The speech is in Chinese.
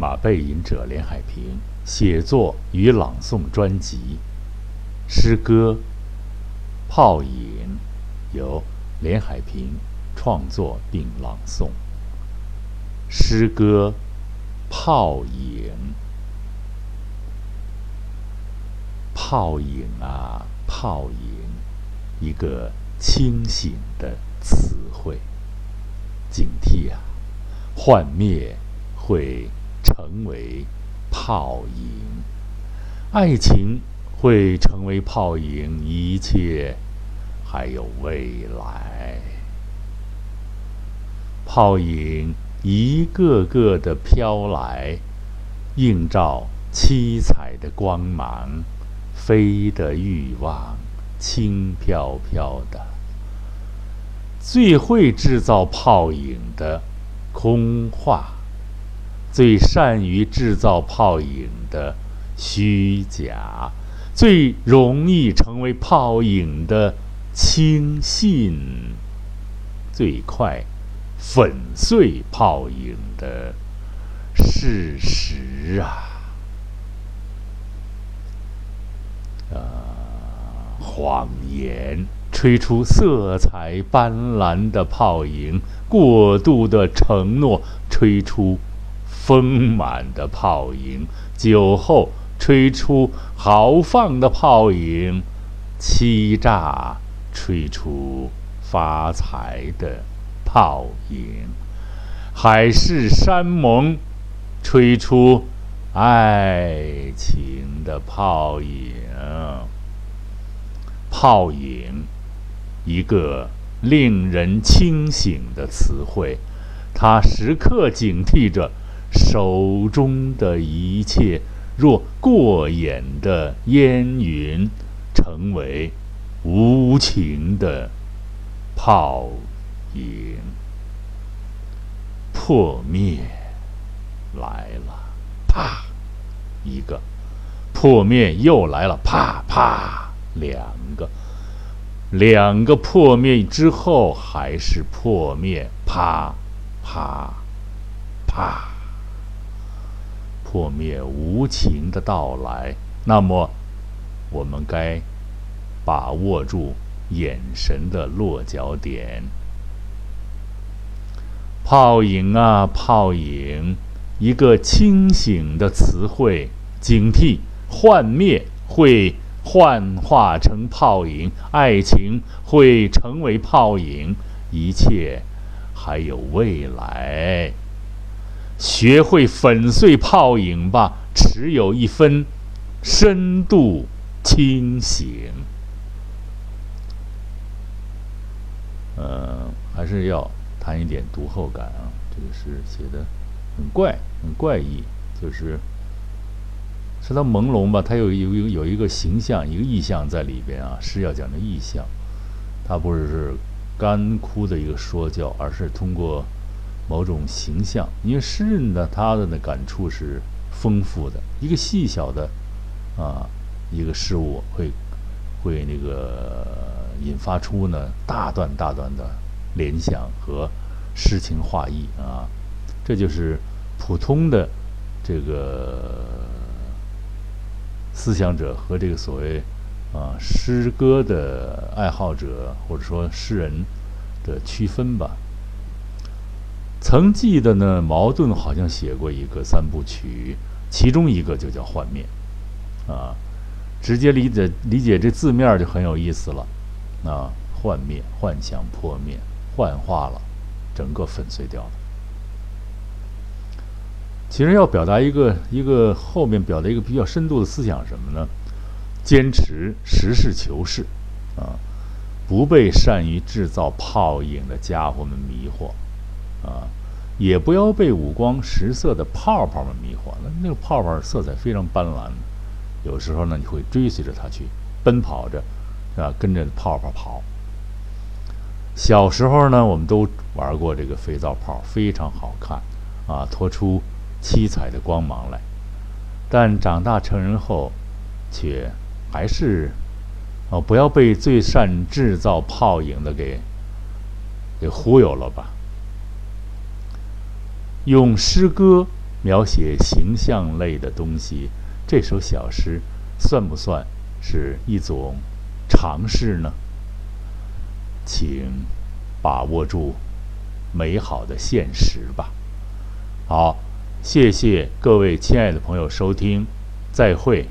马背吟者连海平写作与朗诵专辑，诗歌《泡影》由连海平创作并朗诵。诗歌《泡影》，泡影啊，泡影，一个清醒的词汇。警惕啊，幻灭会。成为泡影，爱情会成为泡影，一切还有未来。泡影一个个的飘来，映照七彩的光芒，飞的欲望轻飘飘的。最会制造泡影的空话。最善于制造泡影的虚假，最容易成为泡影的轻信，最快粉碎泡影的事实啊！啊，谎言吹出色彩斑斓的泡影，过度的承诺吹出。丰满的泡影，酒后吹出豪放的泡影，欺诈吹出发财的泡影，海誓山盟吹出爱情的泡影。泡影，一个令人清醒的词汇，它时刻警惕着。手中的一切，若过眼的烟云，成为无情的泡影，破灭来了，啪，一个破灭又来了，啪啪，两个，两个破灭之后还是破灭，啪啪啪。破灭无情的到来，那么我们该把握住眼神的落脚点。泡影啊，泡影，一个清醒的词汇，警惕幻灭会幻化成泡影，爱情会成为泡影，一切还有未来。学会粉碎泡影吧，持有一分深度清醒。呃，还是要谈一点读后感啊。这个诗写的很怪，很怪异，就是是它朦胧吧？它有有有有一个形象，一个意象在里边啊。诗要讲的意象，它不是是干枯的一个说教，而是通过。某种形象，因为诗人呢，他的那感触是丰富的。一个细小的啊，一个事物会会那个引发出呢大段大段的联想和诗情画意啊。这就是普通的这个思想者和这个所谓啊诗歌的爱好者或者说诗人的区分吧。曾记得呢，茅盾好像写过一个三部曲，其中一个就叫《幻灭》，啊，直接理解理解这字面就很有意思了，啊，幻灭，幻想破灭，幻化了，整个粉碎掉了。其实要表达一个一个后面表达一个比较深度的思想什么呢？坚持实事求是，啊，不被善于制造泡影的家伙们迷惑。啊，也不要被五光十色的泡泡们迷惑。那那个泡泡色彩非常斑斓，有时候呢，你会追随着它去奔跑着，是吧？跟着泡泡跑。小时候呢，我们都玩过这个肥皂泡，非常好看啊，拖出七彩的光芒来。但长大成人后，却还是哦，不要被最善制造泡影的给给忽悠了吧。用诗歌描写形象类的东西，这首小诗算不算是一种尝试呢？请把握住美好的现实吧。好，谢谢各位亲爱的朋友收听，再会。